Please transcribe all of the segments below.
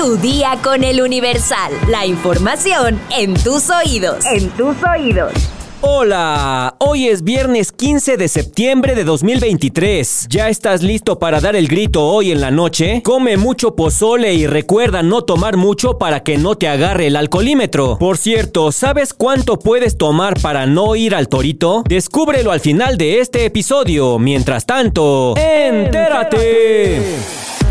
Tu día con el Universal. La información en tus oídos. En tus oídos. Hola, hoy es viernes 15 de septiembre de 2023. ¿Ya estás listo para dar el grito hoy en la noche? Come mucho pozole y recuerda no tomar mucho para que no te agarre el alcoholímetro. Por cierto, ¿sabes cuánto puedes tomar para no ir al torito? Descúbrelo al final de este episodio. Mientras tanto, ¡entérate!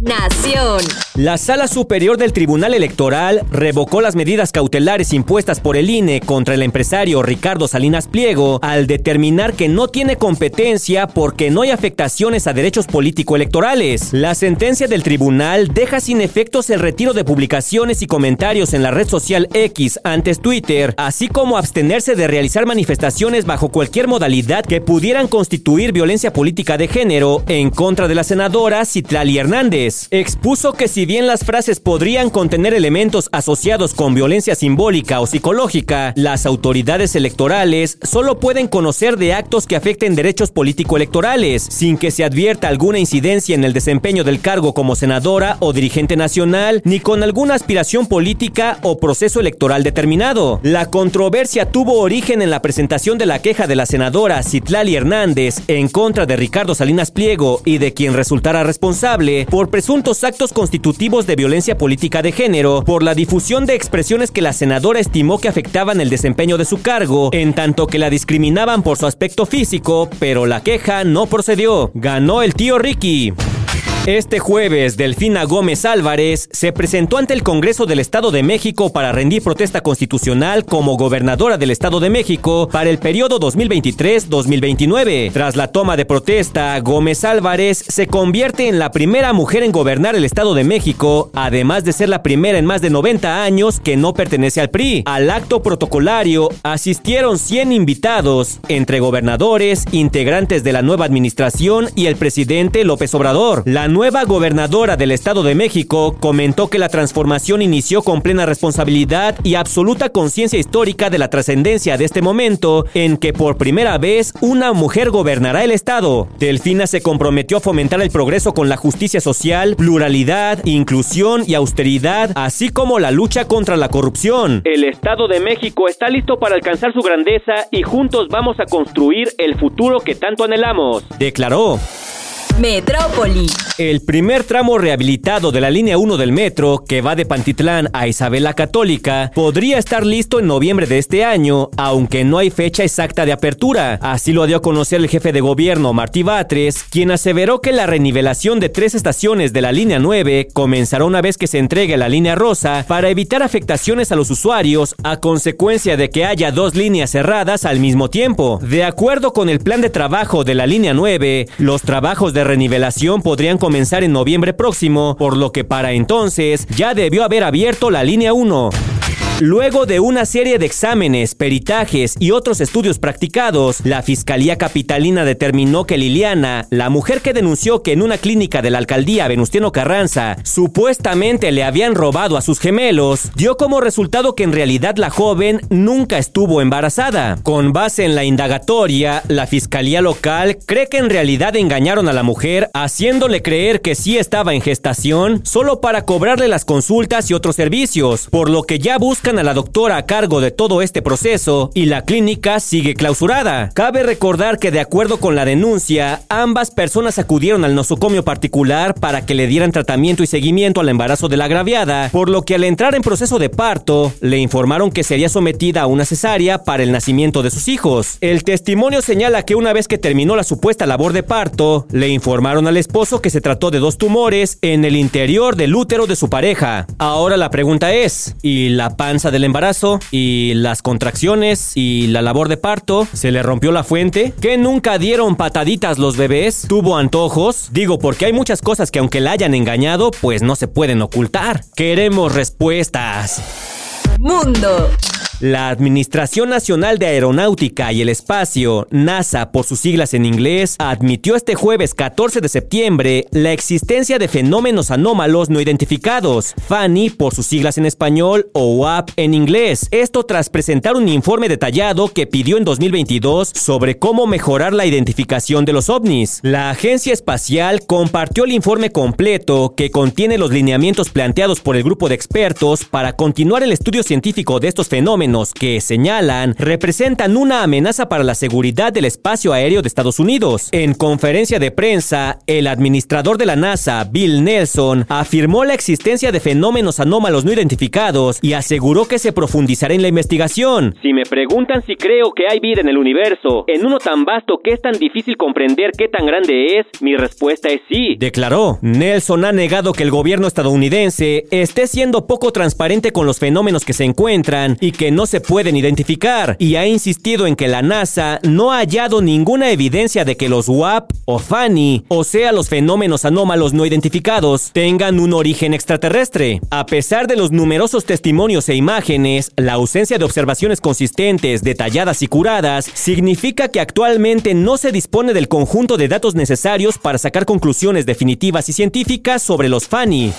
Nación. La Sala Superior del Tribunal Electoral revocó las medidas cautelares impuestas por el INE contra el empresario Ricardo Salinas Pliego al determinar que no tiene competencia porque no hay afectaciones a derechos político-electorales. La sentencia del tribunal deja sin efectos el retiro de publicaciones y comentarios en la red social X antes Twitter, así como abstenerse de realizar manifestaciones bajo cualquier modalidad que pudieran constituir violencia política de género en contra de la senadora Citlali Hernández expuso que si bien las frases podrían contener elementos asociados con violencia simbólica o psicológica, las autoridades electorales solo pueden conocer de actos que afecten derechos político-electorales, sin que se advierta alguna incidencia en el desempeño del cargo como senadora o dirigente nacional, ni con alguna aspiración política o proceso electoral determinado. La controversia tuvo origen en la presentación de la queja de la senadora Citlali Hernández en contra de Ricardo Salinas Pliego y de quien resultara responsable por presuntos actos constitutivos de violencia política de género por la difusión de expresiones que la senadora estimó que afectaban el desempeño de su cargo, en tanto que la discriminaban por su aspecto físico, pero la queja no procedió. Ganó el tío Ricky. Este jueves, Delfina Gómez Álvarez se presentó ante el Congreso del Estado de México para rendir protesta constitucional como gobernadora del Estado de México para el periodo 2023-2029. Tras la toma de protesta, Gómez Álvarez se convierte en la primera mujer en gobernar el Estado de México, además de ser la primera en más de 90 años que no pertenece al PRI. Al acto protocolario asistieron 100 invitados, entre gobernadores, integrantes de la nueva administración y el presidente López Obrador. Nueva gobernadora del Estado de México comentó que la transformación inició con plena responsabilidad y absoluta conciencia histórica de la trascendencia de este momento en que por primera vez una mujer gobernará el Estado. Delfina se comprometió a fomentar el progreso con la justicia social, pluralidad, inclusión y austeridad, así como la lucha contra la corrupción. El Estado de México está listo para alcanzar su grandeza y juntos vamos a construir el futuro que tanto anhelamos, declaró. Metrópoli. El primer tramo rehabilitado de la línea 1 del metro, que va de Pantitlán a Isabel la Católica, podría estar listo en noviembre de este año, aunque no hay fecha exacta de apertura. Así lo dio a conocer el jefe de gobierno, Martí Batres, quien aseveró que la renivelación de tres estaciones de la línea 9 comenzará una vez que se entregue la línea rosa para evitar afectaciones a los usuarios a consecuencia de que haya dos líneas cerradas al mismo tiempo. De acuerdo con el plan de trabajo de la línea 9, los trabajos de renivelación podrían comenzar en noviembre próximo, por lo que para entonces ya debió haber abierto la línea 1. Luego de una serie de exámenes, peritajes y otros estudios practicados, la Fiscalía Capitalina determinó que Liliana, la mujer que denunció que en una clínica de la alcaldía Venustiano Carranza supuestamente le habían robado a sus gemelos, dio como resultado que en realidad la joven nunca estuvo embarazada. Con base en la indagatoria, la Fiscalía local cree que en realidad engañaron a la mujer haciéndole creer que sí estaba en gestación solo para cobrarle las consultas y otros servicios, por lo que ya busca a la doctora a cargo de todo este proceso y la clínica sigue clausurada. Cabe recordar que de acuerdo con la denuncia, ambas personas acudieron al nosocomio particular para que le dieran tratamiento y seguimiento al embarazo de la agraviada, por lo que al entrar en proceso de parto, le informaron que sería sometida a una cesárea para el nacimiento de sus hijos. El testimonio señala que una vez que terminó la supuesta labor de parto, le informaron al esposo que se trató de dos tumores en el interior del útero de su pareja. Ahora la pregunta es, ¿y la panza del embarazo y las contracciones y la labor de parto, se le rompió la fuente, que nunca dieron pataditas los bebés, tuvo antojos, digo porque hay muchas cosas que aunque la hayan engañado, pues no se pueden ocultar. Queremos respuestas. Mundo. La Administración Nacional de Aeronáutica y el Espacio, NASA por sus siglas en inglés, admitió este jueves 14 de septiembre la existencia de fenómenos anómalos no identificados, FANI por sus siglas en español o WAP en inglés. Esto tras presentar un informe detallado que pidió en 2022 sobre cómo mejorar la identificación de los ovnis. La Agencia Espacial compartió el informe completo que contiene los lineamientos planteados por el grupo de expertos para continuar el estudio científico de estos fenómenos que señalan representan una amenaza para la seguridad del espacio aéreo de Estados Unidos. En conferencia de prensa, el administrador de la NASA, Bill Nelson, afirmó la existencia de fenómenos anómalos no identificados y aseguró que se profundizará en la investigación. Si me preguntan si creo que hay vida en el universo, en uno tan vasto que es tan difícil comprender qué tan grande es, mi respuesta es sí. Declaró. Nelson ha negado que el gobierno estadounidense esté siendo poco transparente con los fenómenos que se encuentran y que no se pueden identificar, y ha insistido en que la NASA no ha hallado ninguna evidencia de que los WAP o FANI, o sea los fenómenos anómalos no identificados, tengan un origen extraterrestre. A pesar de los numerosos testimonios e imágenes, la ausencia de observaciones consistentes, detalladas y curadas significa que actualmente no se dispone del conjunto de datos necesarios para sacar conclusiones definitivas y científicas sobre los FANI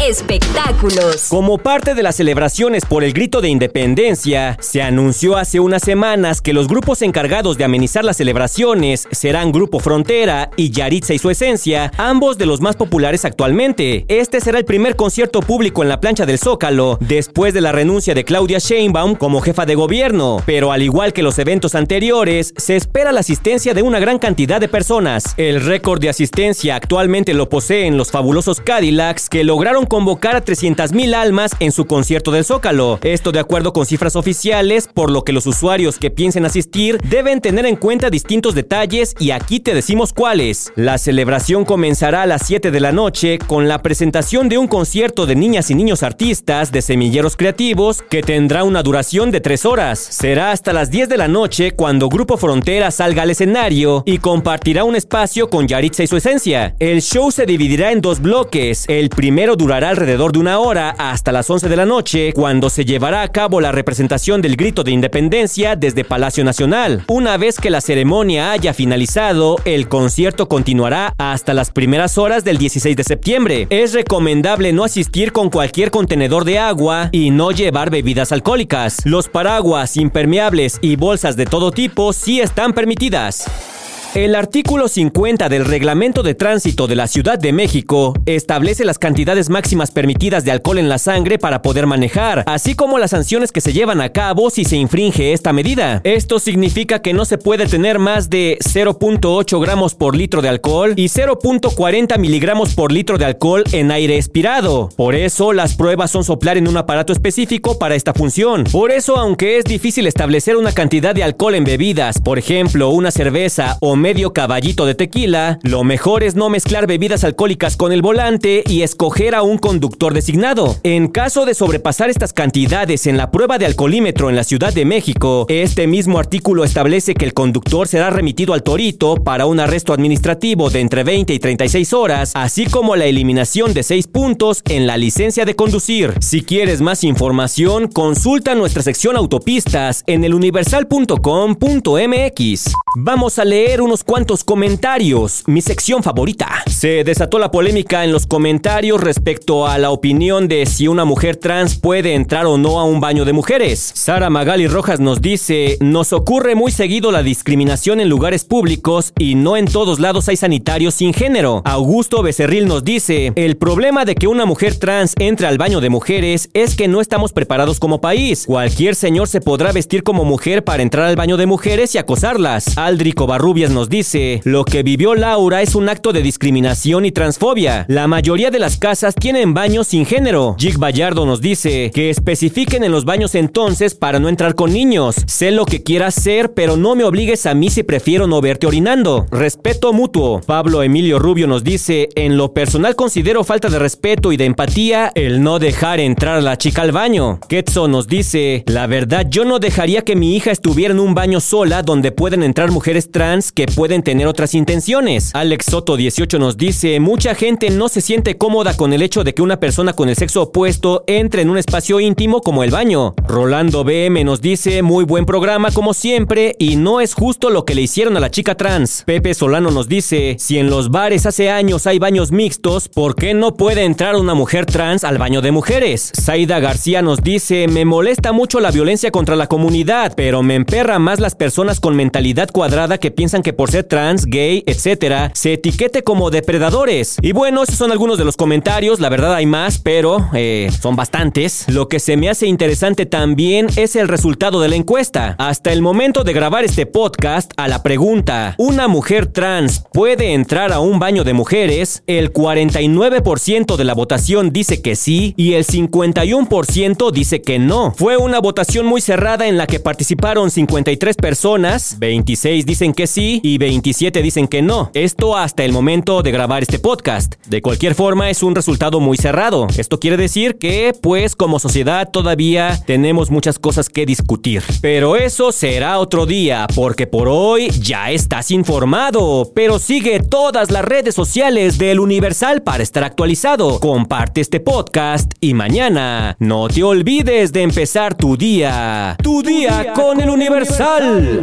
espectáculos. Como parte de las celebraciones por el grito de independencia, se anunció hace unas semanas que los grupos encargados de amenizar las celebraciones serán Grupo Frontera y Yaritza y su esencia, ambos de los más populares actualmente. Este será el primer concierto público en la plancha del Zócalo después de la renuncia de Claudia Sheinbaum como jefa de gobierno, pero al igual que los eventos anteriores, se espera la asistencia de una gran cantidad de personas. El récord de asistencia actualmente lo poseen los fabulosos Cadillacs que lograron convocar a 300.000 almas en su concierto del Zócalo. Esto de acuerdo con cifras oficiales, por lo que los usuarios que piensen asistir deben tener en cuenta distintos detalles y aquí te decimos cuáles. La celebración comenzará a las 7 de la noche con la presentación de un concierto de niñas y niños artistas de semilleros creativos que tendrá una duración de 3 horas. Será hasta las 10 de la noche cuando Grupo Frontera salga al escenario y compartirá un espacio con Yaritza y su esencia. El show se dividirá en dos bloques. El primero durará alrededor de una hora hasta las 11 de la noche, cuando se llevará a cabo la representación del grito de independencia desde Palacio Nacional. Una vez que la ceremonia haya finalizado, el concierto continuará hasta las primeras horas del 16 de septiembre. Es recomendable no asistir con cualquier contenedor de agua y no llevar bebidas alcohólicas. Los paraguas, impermeables y bolsas de todo tipo sí están permitidas. El artículo 50 del Reglamento de Tránsito de la Ciudad de México establece las cantidades máximas permitidas de alcohol en la sangre para poder manejar, así como las sanciones que se llevan a cabo si se infringe esta medida. Esto significa que no se puede tener más de 0.8 gramos por litro de alcohol y 0.40 miligramos por litro de alcohol en aire expirado. Por eso, las pruebas son soplar en un aparato específico para esta función. Por eso, aunque es difícil establecer una cantidad de alcohol en bebidas, por ejemplo, una cerveza o medio caballito de tequila, lo mejor es no mezclar bebidas alcohólicas con el volante y escoger a un conductor designado. En caso de sobrepasar estas cantidades en la prueba de alcoholímetro en la Ciudad de México, este mismo artículo establece que el conductor será remitido al torito para un arresto administrativo de entre 20 y 36 horas, así como la eliminación de 6 puntos en la licencia de conducir. Si quieres más información, consulta nuestra sección autopistas en eluniversal.com.mx. Vamos a leer unos cuantos comentarios, mi sección favorita. Se desató la polémica en los comentarios respecto a la opinión de si una mujer trans puede entrar o no a un baño de mujeres. Sara Magali Rojas nos dice, nos ocurre muy seguido la discriminación en lugares públicos y no en todos lados hay sanitarios sin género. Augusto Becerril nos dice, el problema de que una mujer trans entre al baño de mujeres es que no estamos preparados como país. Cualquier señor se podrá vestir como mujer para entrar al baño de mujeres y acosarlas. Aldrico Barrubias nos dice, lo que vivió Laura es un acto de discriminación y transfobia. La mayoría de las casas tienen baños sin género. Jig Bayardo nos dice que especifiquen en los baños entonces para no entrar con niños. Sé lo que quieras hacer, pero no me obligues a mí si prefiero no verte orinando. Respeto mutuo. Pablo Emilio Rubio nos dice, en lo personal considero falta de respeto y de empatía el no dejar entrar a la chica al baño. Ketso nos dice, la verdad yo no dejaría que mi hija estuviera en un baño sola donde pueden entrar mujeres trans que pueden tener otras intenciones. Alex Soto 18 nos dice, mucha gente no se siente cómoda con el hecho de que una persona con el sexo opuesto entre en un espacio íntimo como el baño. Rolando BM nos dice, muy buen programa como siempre y no es justo lo que le hicieron a la chica trans. Pepe Solano nos dice, si en los bares hace años hay baños mixtos, ¿por qué no puede entrar una mujer trans al baño de mujeres? Zaida García nos dice, me molesta mucho la violencia contra la comunidad, pero me emperra más las personas con mentalidad cuadrada que piensan que por ser trans, gay, etc., se etiquete como depredadores. Y bueno, esos son algunos de los comentarios, la verdad hay más, pero eh, son bastantes. Lo que se me hace interesante también es el resultado de la encuesta. Hasta el momento de grabar este podcast, a la pregunta, ¿una mujer trans puede entrar a un baño de mujeres? El 49% de la votación dice que sí y el 51% dice que no. Fue una votación muy cerrada en la que participaron 53 personas, 26 dicen que sí y 27 dicen que no. Esto hasta el momento de grabar este podcast. De cualquier forma es un resultado muy cerrado. Esto quiere decir que, pues, como sociedad todavía tenemos muchas cosas que discutir. Pero eso será otro día, porque por hoy ya estás informado. Pero sigue todas las redes sociales del Universal para estar actualizado. Comparte este podcast y mañana no te olvides de empezar tu día. Tu día con el Universal.